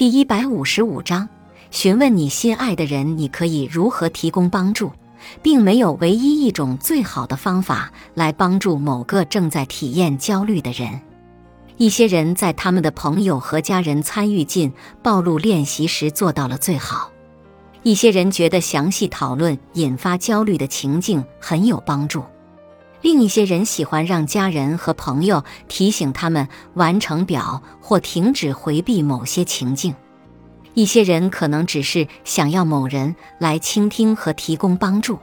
第一百五十五章，询问你心爱的人，你可以如何提供帮助，并没有唯一一种最好的方法来帮助某个正在体验焦虑的人。一些人在他们的朋友和家人参与进暴露练习时做到了最好。一些人觉得详细讨论引发焦虑的情境很有帮助，另一些人喜欢让家人和朋友提醒他们完成表或停止回避某些情境。一些人可能只是想要某人来倾听和提供帮助。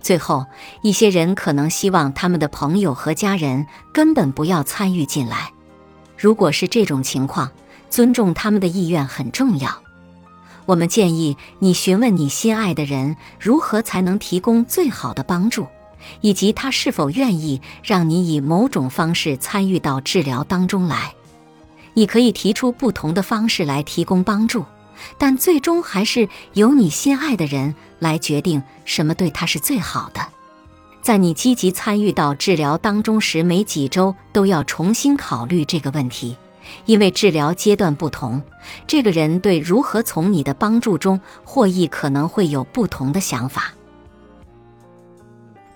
最后，一些人可能希望他们的朋友和家人根本不要参与进来。如果是这种情况，尊重他们的意愿很重要。我们建议你询问你心爱的人如何才能提供最好的帮助，以及他是否愿意让你以某种方式参与到治疗当中来。你可以提出不同的方式来提供帮助，但最终还是由你心爱的人来决定什么对他是最好的。在你积极参与到治疗当中时，每几周都要重新考虑这个问题。因为治疗阶段不同，这个人对如何从你的帮助中获益可能会有不同的想法。